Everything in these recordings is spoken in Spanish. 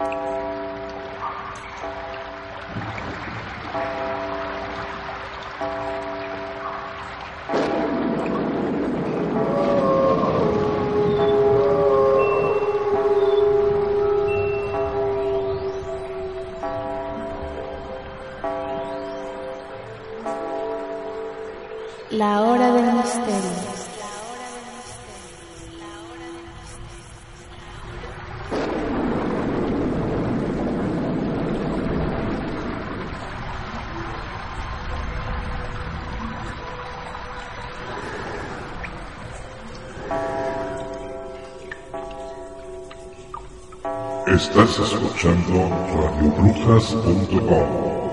La Estás escuchando radiobrujas.com.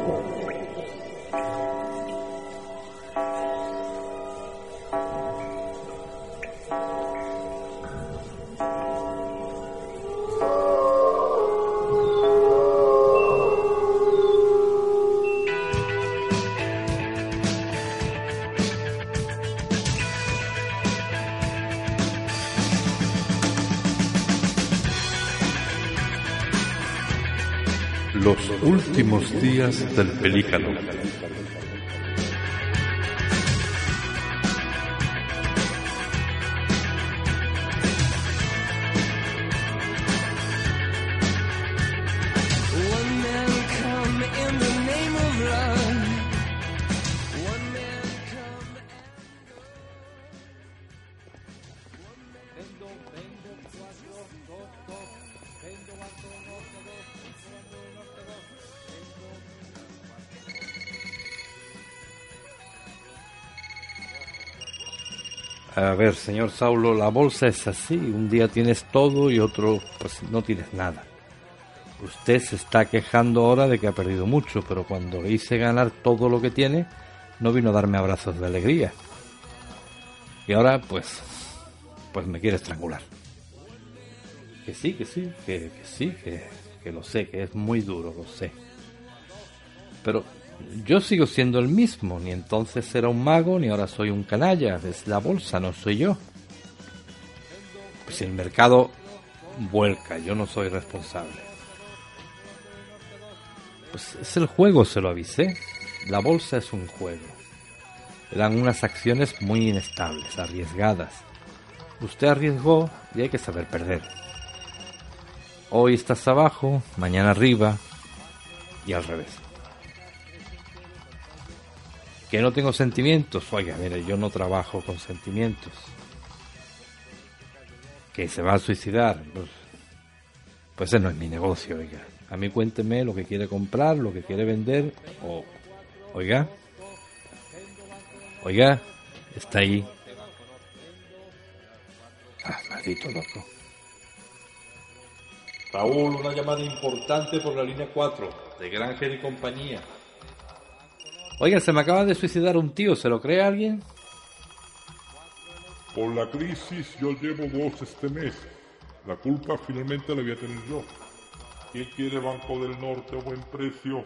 últimos días del pelícano. A ver, señor Saulo, la bolsa es así. Un día tienes todo y otro, pues no tienes nada. Usted se está quejando ahora de que ha perdido mucho, pero cuando hice ganar todo lo que tiene, no vino a darme abrazos de alegría. Y ahora, pues, pues me quiere estrangular. Que sí, que sí, que, sí, que lo sé, que es muy duro, lo sé. Pero yo sigo siendo el mismo, ni entonces era un mago, ni ahora soy un canalla, es la bolsa, no soy yo. Pues el mercado vuelca, yo no soy responsable. Pues es el juego, se lo avisé. La bolsa es un juego. Eran unas acciones muy inestables, arriesgadas. Usted arriesgó y hay que saber perder. Hoy estás abajo, mañana arriba y al revés. Que no tengo sentimientos. Oiga, mire, yo no trabajo con sentimientos. Que se va a suicidar. Pues, pues ese no es mi negocio, oiga. A mí cuénteme lo que quiere comprar, lo que quiere vender. O, oiga. Oiga, está ahí. Ah, maldito loco. Raúl, una llamada importante por la línea 4, de Granger y compañía. Oiga, se me acaba de suicidar un tío, ¿se lo cree alguien? Por la crisis yo llevo dos este mes. La culpa finalmente la voy a tener yo. ¿Quién quiere Banco del Norte a buen precio?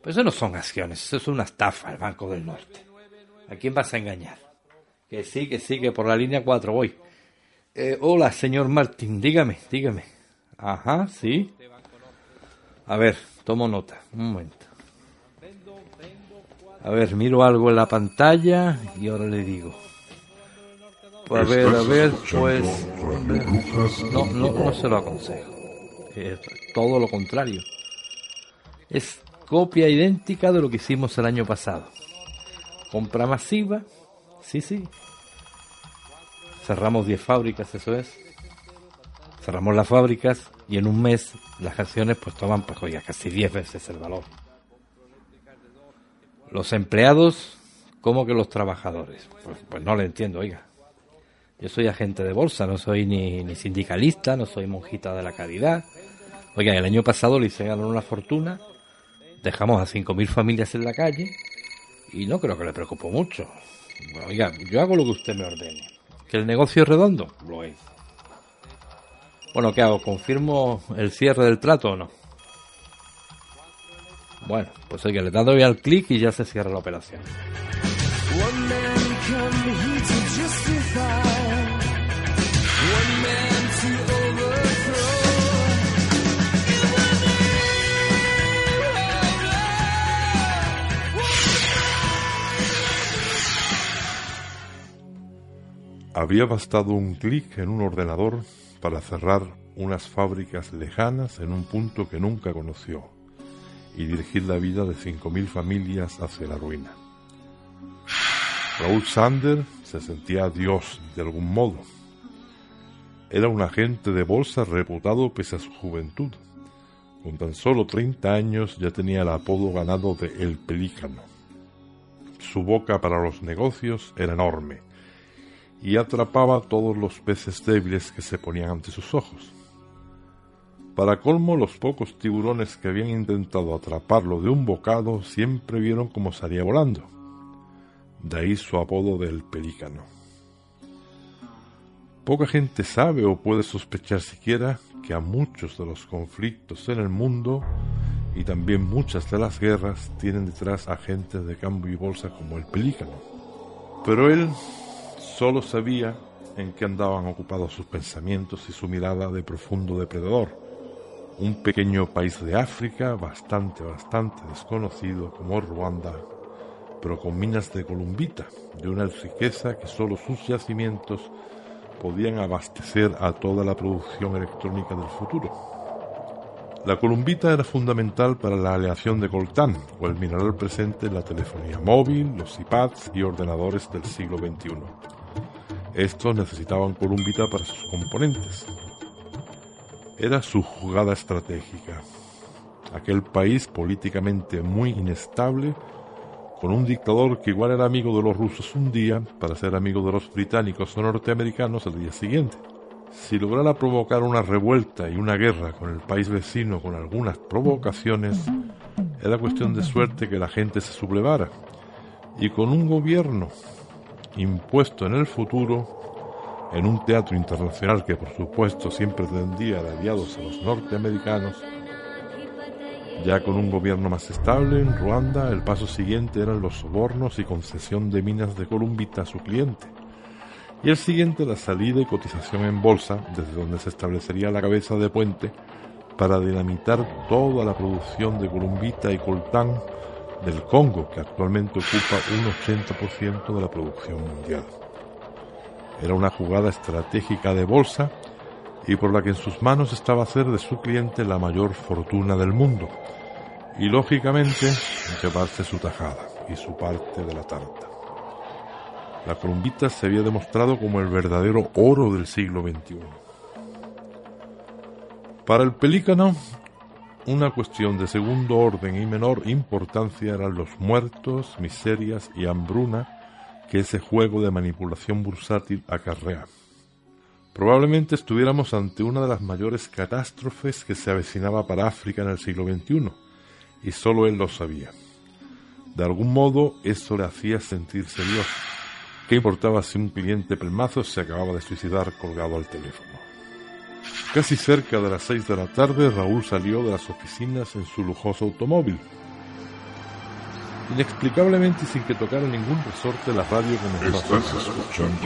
Pues eso no son acciones, eso es una estafa, el Banco del Norte. ¿A quién vas a engañar? Que sí, que sí, que por la línea 4 voy. Eh, hola, señor Martín, dígame, dígame. Ajá, sí. A ver, tomo nota, un momento. A ver, miro algo en la pantalla y ahora le digo. Pues a ver, a ver, pues... no, no se lo aconsejo. Es todo lo contrario. Es copia idéntica de lo que hicimos el año pasado. Compra masiva, sí, sí. Cerramos 10 fábricas, eso es. Cerramos las fábricas y en un mes las acciones pues toman pues oiga, casi 10 veces el valor. Los empleados, como que los trabajadores. Pues, pues no le entiendo, oiga. Yo soy agente de bolsa, no soy ni, ni sindicalista, no soy monjita de la caridad. Oiga, el año pasado le hice ganar una fortuna, dejamos a 5.000 familias en la calle y no creo que le preocupo mucho. Oiga, yo hago lo que usted me ordene. ¿Que el negocio es redondo? Lo es. Bueno, ¿qué hago? ¿Confirmo el cierre del trato o no? Bueno, pues oye, le dado ya al clic y ya se cierra la operación. Había bastado un clic en un ordenador para cerrar unas fábricas lejanas en un punto que nunca conoció y dirigir la vida de 5.000 familias hacia la ruina. Raúl Sander se sentía Dios de algún modo. Era un agente de bolsa reputado pese a su juventud. Con tan solo 30 años ya tenía el apodo ganado de El Pelícano. Su boca para los negocios era enorme y atrapaba todos los peces débiles que se ponían ante sus ojos. Para colmo, los pocos tiburones que habían intentado atraparlo de un bocado siempre vieron cómo salía volando. De ahí su apodo del pelícano. Poca gente sabe o puede sospechar siquiera que a muchos de los conflictos en el mundo y también muchas de las guerras tienen detrás agentes de cambio y bolsa como el pelícano. Pero él solo sabía en qué andaban ocupados sus pensamientos y su mirada de profundo depredador. Un pequeño país de África bastante, bastante desconocido como Ruanda, pero con minas de columbita, de una riqueza que solo sus yacimientos podían abastecer a toda la producción electrónica del futuro. La columbita era fundamental para la aleación de coltán, o el mineral presente en la telefonía móvil, los iPads y ordenadores del siglo XXI. Estos necesitaban columbita para sus componentes. Era su jugada estratégica. Aquel país políticamente muy inestable, con un dictador que igual era amigo de los rusos un día para ser amigo de los británicos o norteamericanos el día siguiente. Si lograra provocar una revuelta y una guerra con el país vecino con algunas provocaciones, era cuestión de suerte que la gente se sublevara. Y con un gobierno impuesto en el futuro, en un teatro internacional que por supuesto siempre tendía de aliados a los norteamericanos, ya con un gobierno más estable en Ruanda, el paso siguiente eran los sobornos y concesión de minas de columbita a su cliente. Y el siguiente la salida y cotización en bolsa, desde donde se establecería la cabeza de puente para dinamitar toda la producción de columbita y coltán del Congo, que actualmente ocupa un 80% de la producción mundial. Era una jugada estratégica de bolsa y por la que en sus manos estaba hacer de su cliente la mayor fortuna del mundo y lógicamente llevarse su tajada y su parte de la tarta. La columbita se había demostrado como el verdadero oro del siglo XXI. Para el pelícano, una cuestión de segundo orden y menor importancia eran los muertos, miserias y hambruna que ese juego de manipulación bursátil acarrea. Probablemente estuviéramos ante una de las mayores catástrofes que se avecinaba para África en el siglo XXI, y solo él lo sabía. De algún modo eso le hacía sentirse Dios. ¿Qué importaba si un cliente pelmazo se acababa de suicidar colgado al teléfono? Casi cerca de las seis de la tarde, Raúl salió de las oficinas en su lujoso automóvil. Inexplicablemente y sin que tocara ningún resorte, la radio comenzó a Estás escuchando.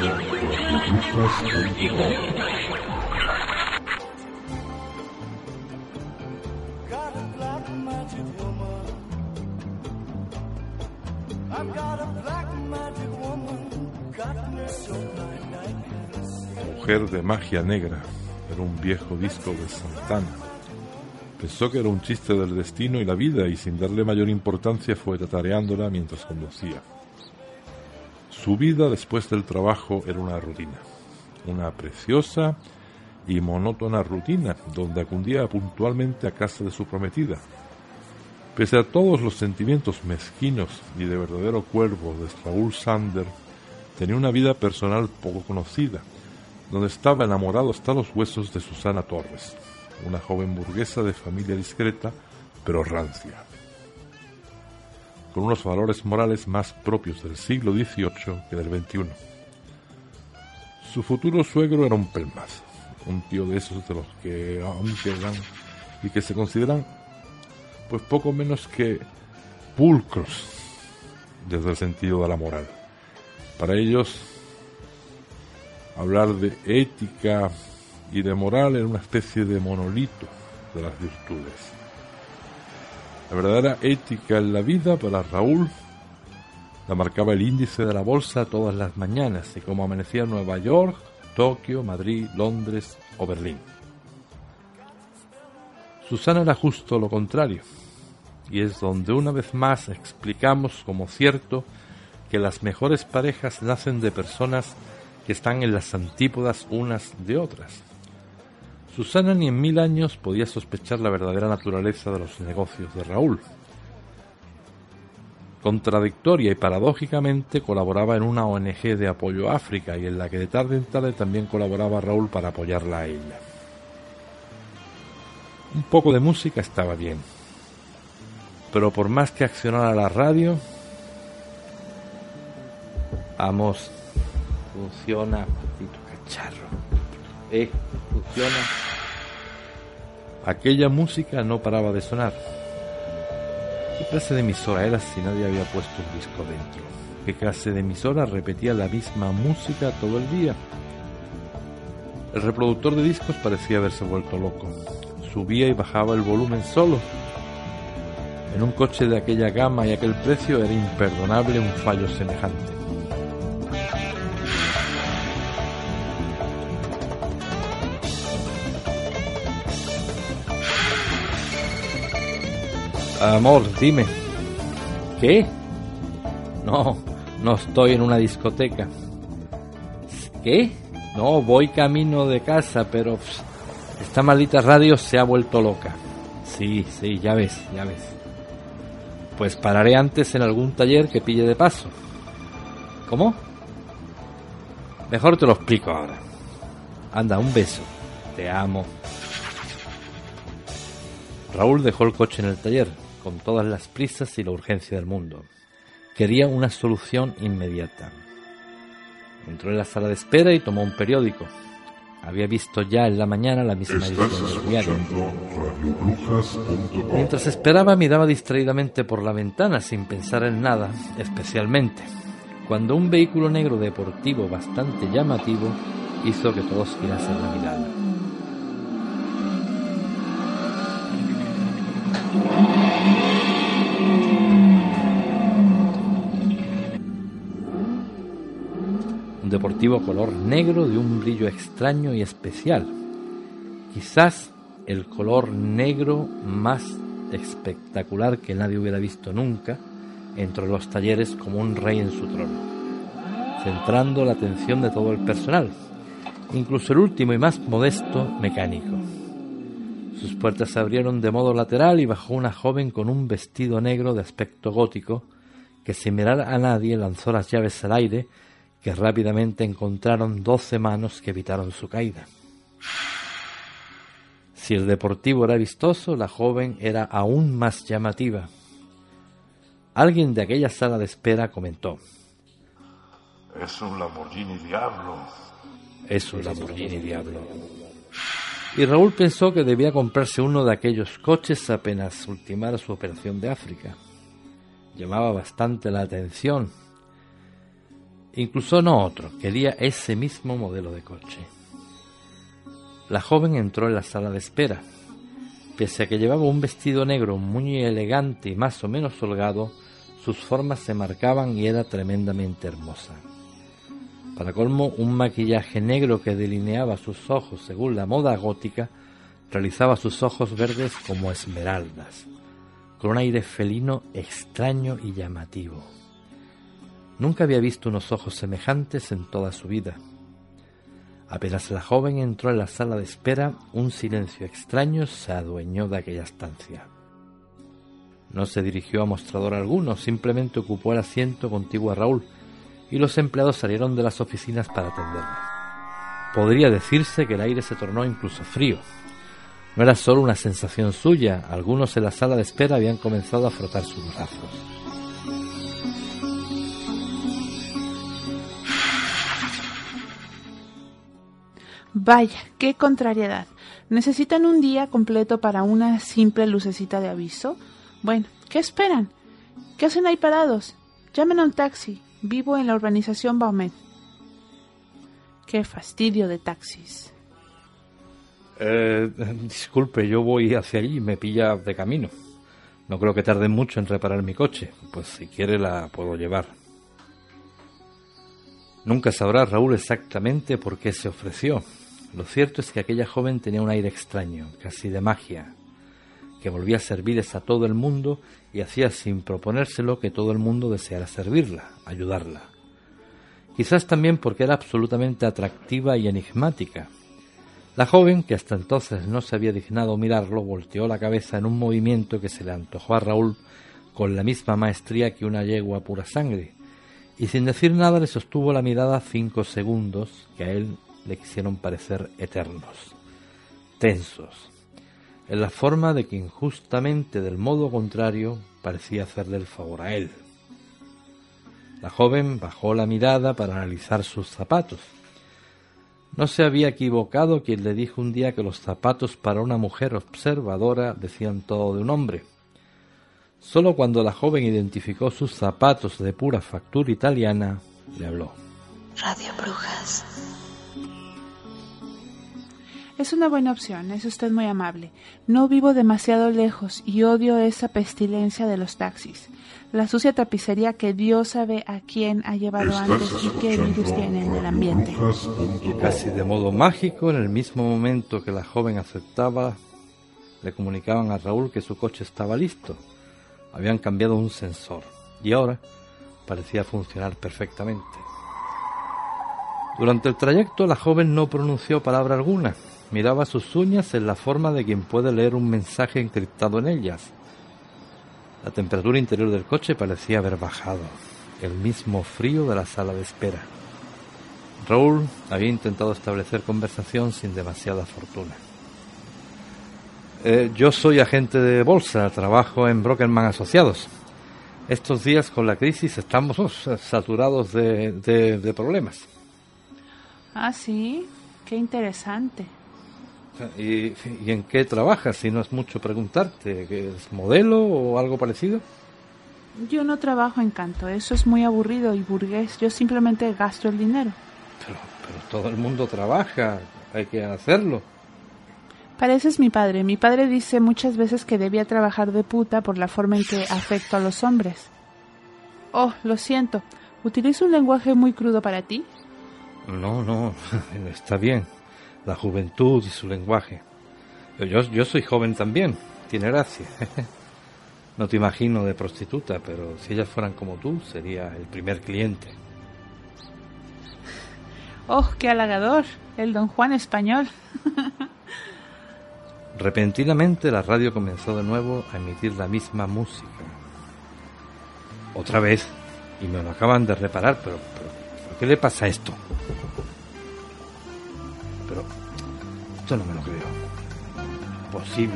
Mujer de magia negra. Era un viejo disco de Santana. Pensó que era un chiste del destino y la vida y sin darle mayor importancia fue tatareándola mientras conducía. Su vida después del trabajo era una rutina, una preciosa y monótona rutina donde acudía puntualmente a casa de su prometida. Pese a todos los sentimientos mezquinos y de verdadero cuervo de Raúl Sander, tenía una vida personal poco conocida, donde estaba enamorado hasta los huesos de Susana Torres, una joven burguesa de familia discreta pero rancia, con unos valores morales más propios del siglo XVIII que del XXI. Su futuro suegro era un pelmazo, un tío de esos de los que aún quedan y que se consideran pues poco menos que pulcros desde el sentido de la moral. Para ellos hablar de ética y de moral era una especie de monolito de las virtudes. La verdadera ética en la vida para Raúl La marcaba el índice de la bolsa todas las mañanas y como amanecía Nueva York, Tokio, Madrid, Londres o Berlín. Susana era justo lo contrario, y es donde una vez más explicamos como cierto que las mejores parejas nacen de personas que están en las antípodas unas de otras. Susana ni en mil años podía sospechar la verdadera naturaleza de los negocios de Raúl. Contradictoria y paradójicamente colaboraba en una ONG de apoyo a África y en la que de tarde en tarde también colaboraba Raúl para apoyarla a ella. Un poco de música estaba bien, pero por más que accionara la radio, vamos, funciona, maldito cacharro, eh, funciona. Aquella música no paraba de sonar. ¿Qué clase de emisora era si nadie había puesto un disco dentro? ¿Qué clase de emisora repetía la misma música todo el día? El reproductor de discos parecía haberse vuelto loco. Subía y bajaba el volumen solo. En un coche de aquella gama y aquel precio era imperdonable un fallo semejante. Amor, dime. ¿Qué? No, no estoy en una discoteca. ¿Qué? No, voy camino de casa, pero pss, esta maldita radio se ha vuelto loca. Sí, sí, ya ves, ya ves. Pues pararé antes en algún taller que pille de paso. ¿Cómo? Mejor te lo explico ahora. Anda, un beso. Te amo. Raúl dejó el coche en el taller, con todas las prisas y la urgencia del mundo. Quería una solución inmediata. Entró en la sala de espera y tomó un periódico. Había visto ya en la mañana la misma edición del diario. Mientras esperaba miraba distraídamente por la ventana sin pensar en nada, especialmente cuando un vehículo negro deportivo bastante llamativo hizo que todos girasen la mirada. Deportivo color negro de un brillo extraño y especial. Quizás el color negro más espectacular que nadie hubiera visto nunca entre los talleres como un rey en su trono, centrando la atención de todo el personal, incluso el último y más modesto mecánico. Sus puertas se abrieron de modo lateral y bajó una joven con un vestido negro de aspecto gótico que sin mirar a nadie lanzó las llaves al aire que rápidamente encontraron doce manos que evitaron su caída. Si el deportivo era vistoso, la joven era aún más llamativa. Alguien de aquella sala de espera comentó. Es un Lamborghini Diablo. Es un Lamborghini Diablo. Y Raúl pensó que debía comprarse uno de aquellos coches apenas ultimara su operación de África. Llamaba bastante la atención. Incluso no otro, quería ese mismo modelo de coche. La joven entró en la sala de espera. Pese a que llevaba un vestido negro muy elegante y más o menos holgado, sus formas se marcaban y era tremendamente hermosa. Para colmo, un maquillaje negro que delineaba sus ojos según la moda gótica realizaba sus ojos verdes como esmeraldas, con un aire felino extraño y llamativo. Nunca había visto unos ojos semejantes en toda su vida. Apenas la joven entró en la sala de espera, un silencio extraño se adueñó de aquella estancia. No se dirigió a mostrador alguno, simplemente ocupó el asiento contiguo a Raúl, y los empleados salieron de las oficinas para atenderla. Podría decirse que el aire se tornó incluso frío. No era solo una sensación suya, algunos en la sala de espera habían comenzado a frotar sus brazos. Vaya, qué contrariedad. ¿Necesitan un día completo para una simple lucecita de aviso? Bueno, ¿qué esperan? ¿Qué hacen ahí parados? Llamen a un taxi. Vivo en la urbanización Baumet. Qué fastidio de taxis. Eh, disculpe, yo voy hacia allí, me pilla de camino. No creo que tarde mucho en reparar mi coche, pues si quiere la puedo llevar. Nunca sabrá Raúl exactamente por qué se ofreció. Lo cierto es que aquella joven tenía un aire extraño, casi de magia, que volvía a servirles a todo el mundo y hacía sin proponérselo que todo el mundo deseara servirla, ayudarla. Quizás también porque era absolutamente atractiva y enigmática. La joven, que hasta entonces no se había dignado mirarlo, volteó la cabeza en un movimiento que se le antojó a Raúl con la misma maestría que una yegua pura sangre, y sin decir nada le sostuvo la mirada cinco segundos que a él le quisieron parecer eternos, tensos, en la forma de que injustamente del modo contrario parecía hacerle el favor a él. La joven bajó la mirada para analizar sus zapatos. No se había equivocado quien le dijo un día que los zapatos para una mujer observadora decían todo de un hombre. Solo cuando la joven identificó sus zapatos de pura factura italiana, le habló. Radio Brujas. Es una buena opción, es usted muy amable. No vivo demasiado lejos y odio esa pestilencia de los taxis. La sucia tapicería que Dios sabe a quién ha llevado antes y qué virus tiene en el ambiente. Y casi de modo mágico, en el mismo momento que la joven aceptaba, le comunicaban a Raúl que su coche estaba listo. Habían cambiado un sensor y ahora parecía funcionar perfectamente. Durante el trayecto la joven no pronunció palabra alguna. Miraba sus uñas en la forma de quien puede leer un mensaje encriptado en ellas. La temperatura interior del coche parecía haber bajado, el mismo frío de la sala de espera. Raúl había intentado establecer conversación sin demasiada fortuna. Eh, yo soy agente de bolsa, trabajo en Brokerman Asociados. Estos días con la crisis estamos oh, saturados de, de- de problemas. Ah, sí, qué interesante. ¿Y, ¿Y en qué trabajas? Si no es mucho preguntarte, ¿que ¿es modelo o algo parecido? Yo no trabajo en canto, eso es muy aburrido y burgués. Yo simplemente gasto el dinero. Pero, pero todo el mundo trabaja, hay que hacerlo. Pareces mi padre. Mi padre dice muchas veces que debía trabajar de puta por la forma en que afecto a los hombres. Oh, lo siento. ¿Utilizo un lenguaje muy crudo para ti? No, no, está bien. La juventud y su lenguaje. Yo, yo soy joven también, tiene gracia. No te imagino de prostituta, pero si ellas fueran como tú, sería el primer cliente. Oh, qué halagador. El don Juan español. Repentinamente la radio comenzó de nuevo a emitir la misma música. Otra vez, y me lo acaban de reparar, pero, pero, ¿pero ¿qué le pasa a esto? Esto no me lo creo. Posible.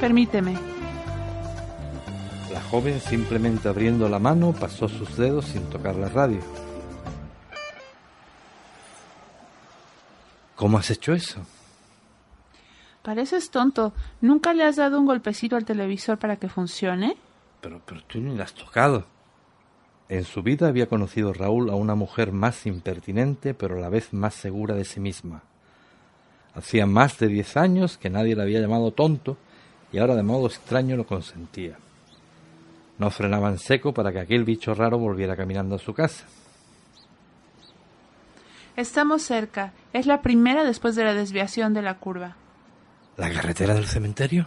Permíteme. La joven simplemente abriendo la mano pasó sus dedos sin tocar la radio. ¿Cómo has hecho eso? Pareces tonto. ¿Nunca le has dado un golpecito al televisor para que funcione? Pero, pero tú ni la has tocado. En su vida había conocido Raúl a una mujer más impertinente, pero a la vez más segura de sí misma. Hacía más de diez años que nadie le había llamado tonto y ahora de modo extraño lo consentía. No frenaba en seco para que aquel bicho raro volviera caminando a su casa. Estamos cerca. Es la primera después de la desviación de la curva. ¿La carretera del cementerio?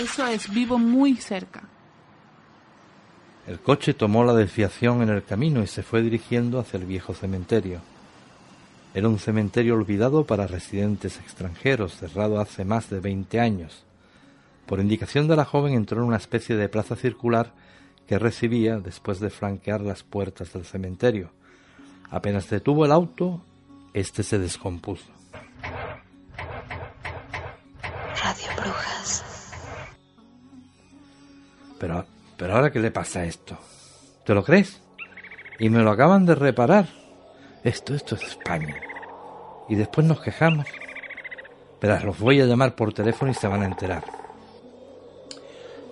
Eso es, vivo muy cerca. El coche tomó la desviación en el camino y se fue dirigiendo hacia el viejo cementerio. Era un cementerio olvidado para residentes extranjeros, cerrado hace más de veinte años. Por indicación de la joven entró en una especie de plaza circular que recibía después de flanquear las puertas del cementerio. Apenas detuvo el auto, este se descompuso. Radio Brujas. Pero, pero ahora qué le pasa a esto? ¿Te lo crees? Y me lo acaban de reparar. Esto, esto es España. Y después nos quejamos. Verás, los voy a llamar por teléfono y se van a enterar.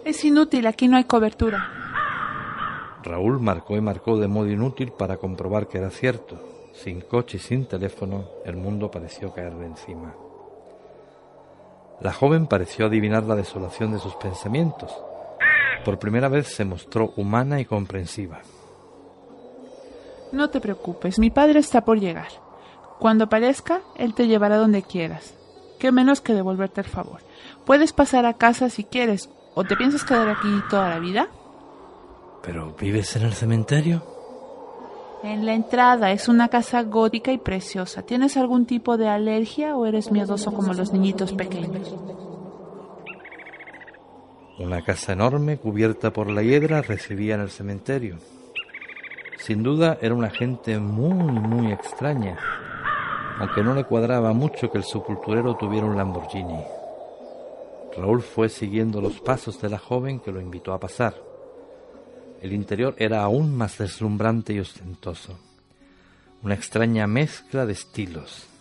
Es inútil, aquí no hay cobertura. Raúl marcó y marcó de modo inútil para comprobar que era cierto. Sin coche y sin teléfono, el mundo pareció caerle encima. La joven pareció adivinar la desolación de sus pensamientos. Por primera vez se mostró humana y comprensiva. No te preocupes, mi padre está por llegar. Cuando aparezca, él te llevará donde quieras. Qué menos que devolverte el favor. Puedes pasar a casa si quieres, o te piensas quedar aquí toda la vida. ¿Pero vives en el cementerio? En la entrada es una casa gótica y preciosa. ¿Tienes algún tipo de alergia o eres miedoso como los niñitos pequeños? Una casa enorme cubierta por la hiedra recibía en el cementerio. Sin duda era una gente muy, muy extraña, aunque no le cuadraba mucho que el sepulturero tuviera un Lamborghini. Raúl fue siguiendo los pasos de la joven que lo invitó a pasar. El interior era aún más deslumbrante y ostentoso. Una extraña mezcla de estilos.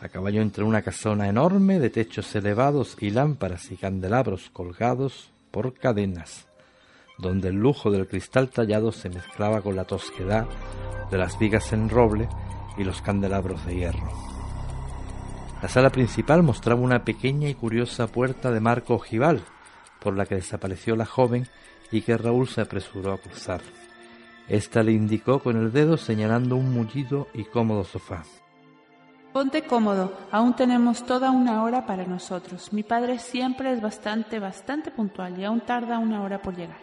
A caballo entre una casona enorme de techos elevados y lámparas y candelabros colgados por cadenas, donde el lujo del cristal tallado se mezclaba con la tosquedad de las vigas en roble y los candelabros de hierro. La sala principal mostraba una pequeña y curiosa puerta de marco ojival, por la que desapareció la joven y que Raúl se apresuró a cruzar. Esta le indicó con el dedo señalando un mullido y cómodo sofá. Ponte cómodo, aún tenemos toda una hora para nosotros. Mi padre siempre es bastante, bastante puntual y aún tarda una hora por llegar.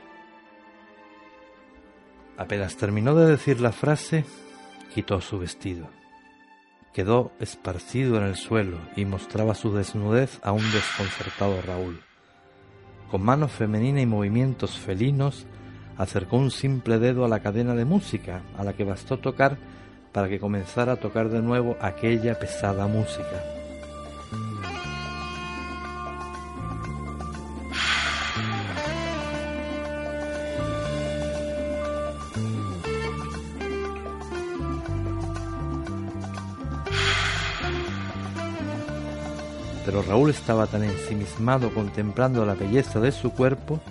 Apenas terminó de decir la frase, quitó su vestido. Quedó esparcido en el suelo y mostraba su desnudez a un desconcertado Raúl. Con mano femenina y movimientos felinos, acercó un simple dedo a la cadena de música, a la que bastó tocar para que comenzara a tocar de nuevo aquella pesada música. Pero Raúl estaba tan ensimismado contemplando la belleza de su cuerpo,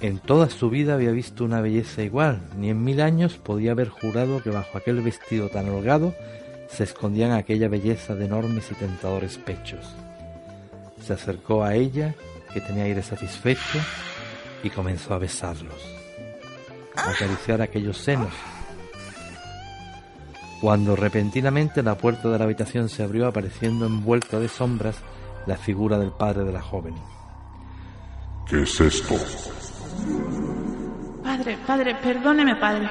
en toda su vida había visto una belleza igual, ni en mil años podía haber jurado que bajo aquel vestido tan holgado se escondían aquella belleza de enormes y tentadores pechos. Se acercó a ella, que tenía aire satisfecho, y comenzó a besarlos, a acariciar aquellos senos. Cuando repentinamente la puerta de la habitación se abrió apareciendo envuelta de sombras la figura del padre de la joven. ¿Qué es esto? Padre, padre, perdóneme, padre.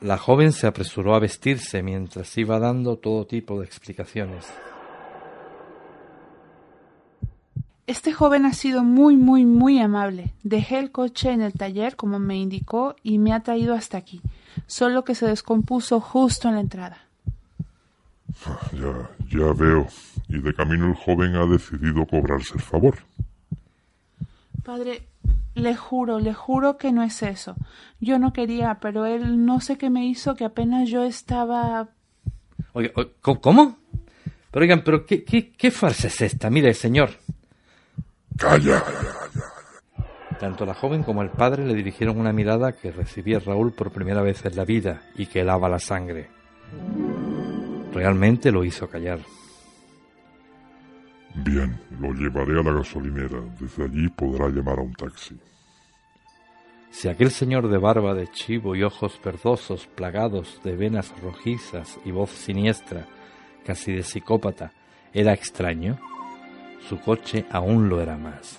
La joven se apresuró a vestirse mientras iba dando todo tipo de explicaciones. Este joven ha sido muy, muy, muy amable. Dejé el coche en el taller como me indicó y me ha traído hasta aquí, solo que se descompuso justo en la entrada. Ya, ya veo. Y de camino el joven ha decidido cobrarse el favor. Padre, le juro, le juro que no es eso. Yo no quería, pero él no sé qué me hizo que apenas yo estaba... Oiga, o- ¿cómo- ¿cómo? Pero oigan, pero ¿qué, qué, qué farsa es esta? Mire, señor. ¡Calla! Tanto la joven como el padre le dirigieron una mirada que recibía Raúl por primera vez en la vida y que helaba la sangre. Realmente lo hizo callar. Bien, lo llevaré a la gasolinera. Desde allí podrá llamar a un taxi. Si aquel señor de barba de chivo y ojos verdosos plagados de venas rojizas y voz siniestra, casi de psicópata, era extraño, su coche aún lo era más.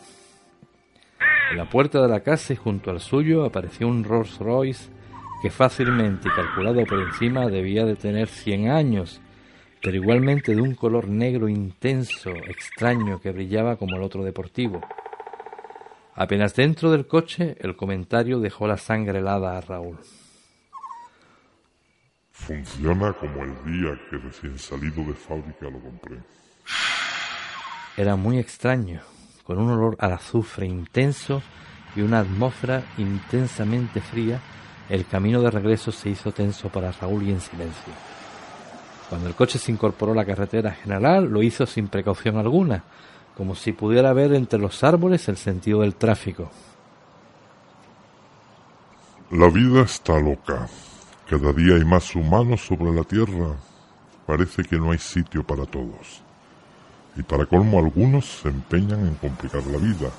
En la puerta de la casa y junto al suyo apareció un Rolls Royce que fácilmente calculado por encima debía de tener cien años, pero igualmente de un color negro intenso, extraño, que brillaba como el otro deportivo. Apenas dentro del coche, el comentario dejó la sangre helada a Raúl. Funciona como el día que recién salido de fábrica lo compré. Era muy extraño, con un olor al azufre intenso y una atmósfera intensamente fría, el camino de regreso se hizo tenso para Raúl y en silencio. Cuando el coche se incorporó a la carretera general, lo hizo sin precaución alguna, como si pudiera ver entre los árboles el sentido del tráfico. La vida está loca. Cada día hay más humanos sobre la Tierra. Parece que no hay sitio para todos. Y para colmo algunos se empeñan en complicar la vida,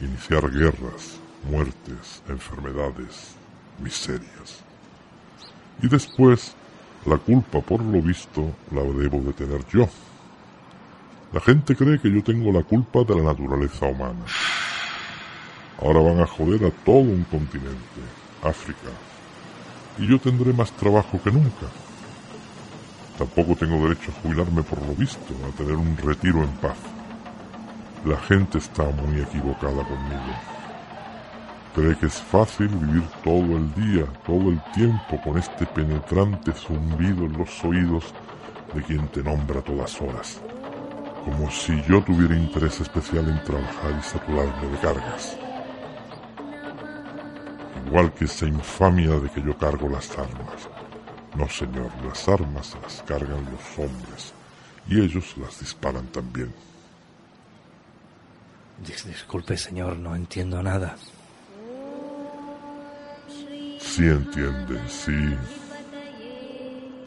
iniciar guerras, muertes, enfermedades. miserias. Y después, la culpa por lo visto la debo de tener yo. La gente cree que yo tengo la culpa de la naturaleza humana. Ahora van a joder a todo un continente, África. Y yo tendré más trabajo que nunca. Tampoco tengo derecho a jubilarme por lo visto, a tener un retiro en paz. La gente está muy equivocada conmigo. Cree que es fácil vivir todo el día, todo el tiempo con este penetrante zumbido en los oídos de quien te nombra a todas horas. Como si yo tuviera interés especial en trabajar y saturarme de cargas. Igual que esa infamia de que yo cargo las armas. No, señor, las armas las cargan los hombres y ellos las disparan también. Dis- disculpe, señor, no entiendo nada. Sí entienden, sí.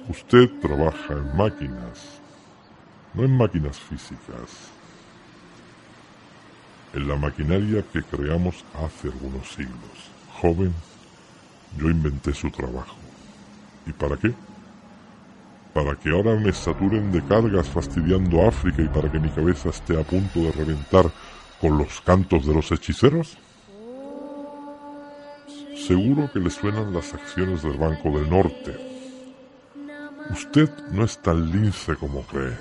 Usted trabaja en máquinas, no en máquinas físicas. En la maquinaria que creamos hace algunos siglos. Joven, yo inventé su trabajo. ¿Y para qué? ¿Para que ahora me saturen de cargas fastidiando África y para que mi cabeza esté a punto de reventar con los cantos de los hechiceros? Seguro que le suenan las acciones del Banco del Norte. Usted no es tan lince como cree.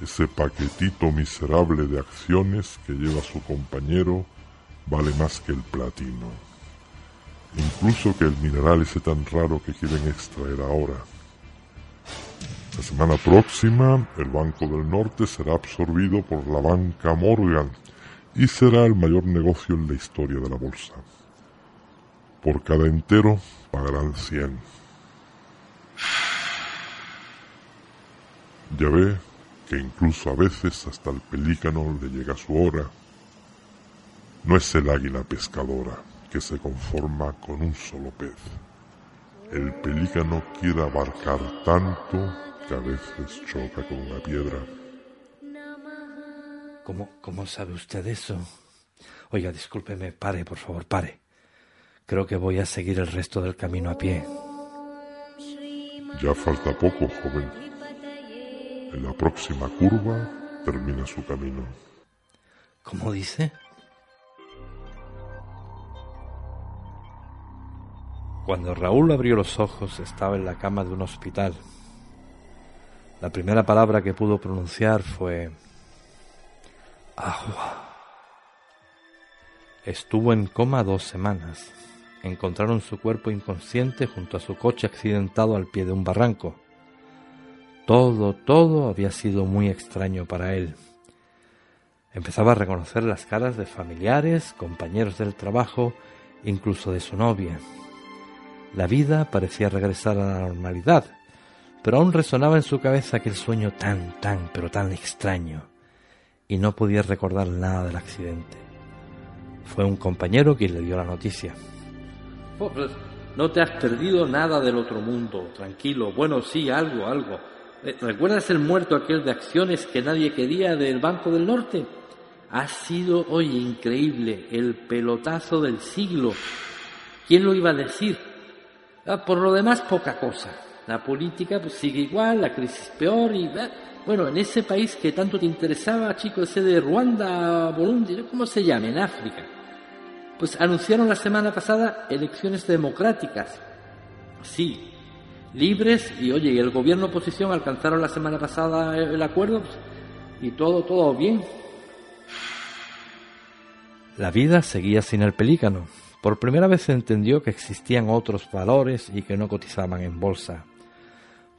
Ese paquetito miserable de acciones que lleva su compañero vale más que el platino. Incluso que el mineral ese tan raro que quieren extraer ahora. La semana próxima, el Banco del Norte será absorbido por la banca Morgan y será el mayor negocio en la historia de la bolsa. Por cada entero pagarán 100. Ya ve que incluso a veces hasta el pelícano le llega su hora. No es el águila pescadora que se conforma con un solo pez. El pelícano quiere abarcar tanto que a veces choca con una piedra. ¿Cómo, ¿Cómo sabe usted eso? Oiga, discúlpeme, pare, por favor, pare. Creo que voy a seguir el resto del camino a pie. Ya falta poco, joven. En la próxima curva termina su camino. ¿Cómo dice? Cuando Raúl abrió los ojos estaba en la cama de un hospital. La primera palabra que pudo pronunciar fue agua. Estuvo en coma dos semanas. Encontraron su cuerpo inconsciente junto a su coche accidentado al pie de un barranco. Todo, todo había sido muy extraño para él. Empezaba a reconocer las caras de familiares, compañeros del trabajo, incluso de su novia. La vida parecía regresar a la normalidad, pero aún resonaba en su cabeza aquel sueño tan, tan, pero tan extraño, y no podía recordar nada del accidente. Fue un compañero quien le dio la noticia. Pues, no te has perdido nada del otro mundo, tranquilo. Bueno, sí, algo, algo. Eh, ¿Recuerdas el muerto aquel de acciones que nadie quería del Banco del Norte? Ha sido hoy increíble, el pelotazo del siglo. ¿Quién lo iba a decir? Ah, por lo demás, poca cosa. La política pues, sigue igual, la crisis peor y... ah, Bueno, en ese país que tanto te interesaba, chico, ese de Ruanda, Burundi. ¿cómo se llama? En África. Pues anunciaron la semana pasada elecciones democráticas. Sí, libres y oye, y el gobierno oposición alcanzaron la semana pasada el acuerdo pues, y todo, todo bien. La vida seguía sin el pelícano. Por primera vez se entendió que existían otros valores y que no cotizaban en bolsa.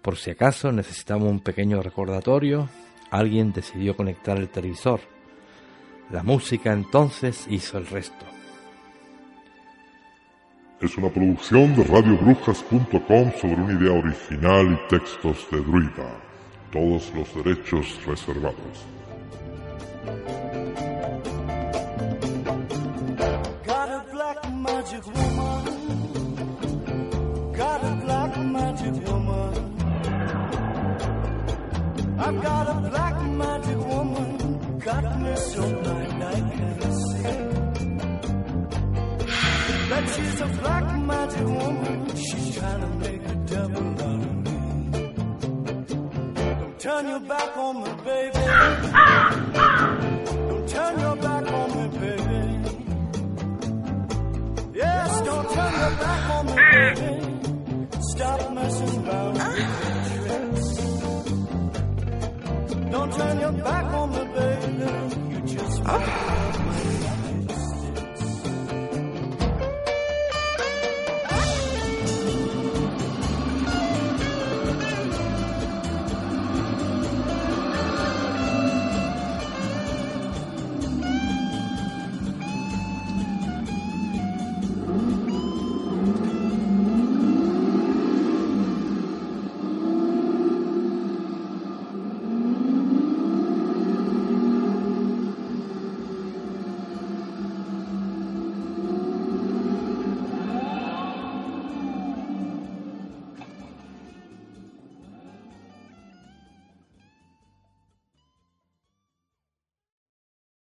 Por si acaso necesitaba un pequeño recordatorio, alguien decidió conectar el televisor. La música entonces hizo el resto. Es una producción de radiobrujas.com sobre una idea original y textos de Druida. Todos los derechos reservados. a black magic woman. She's trying to make a devil out of me. Don't turn your back on me, baby. Don't turn your back on me, baby. Yes, don't turn your back on me, baby. Stop messing around with your tricks. Don't turn your back on me, baby. You just.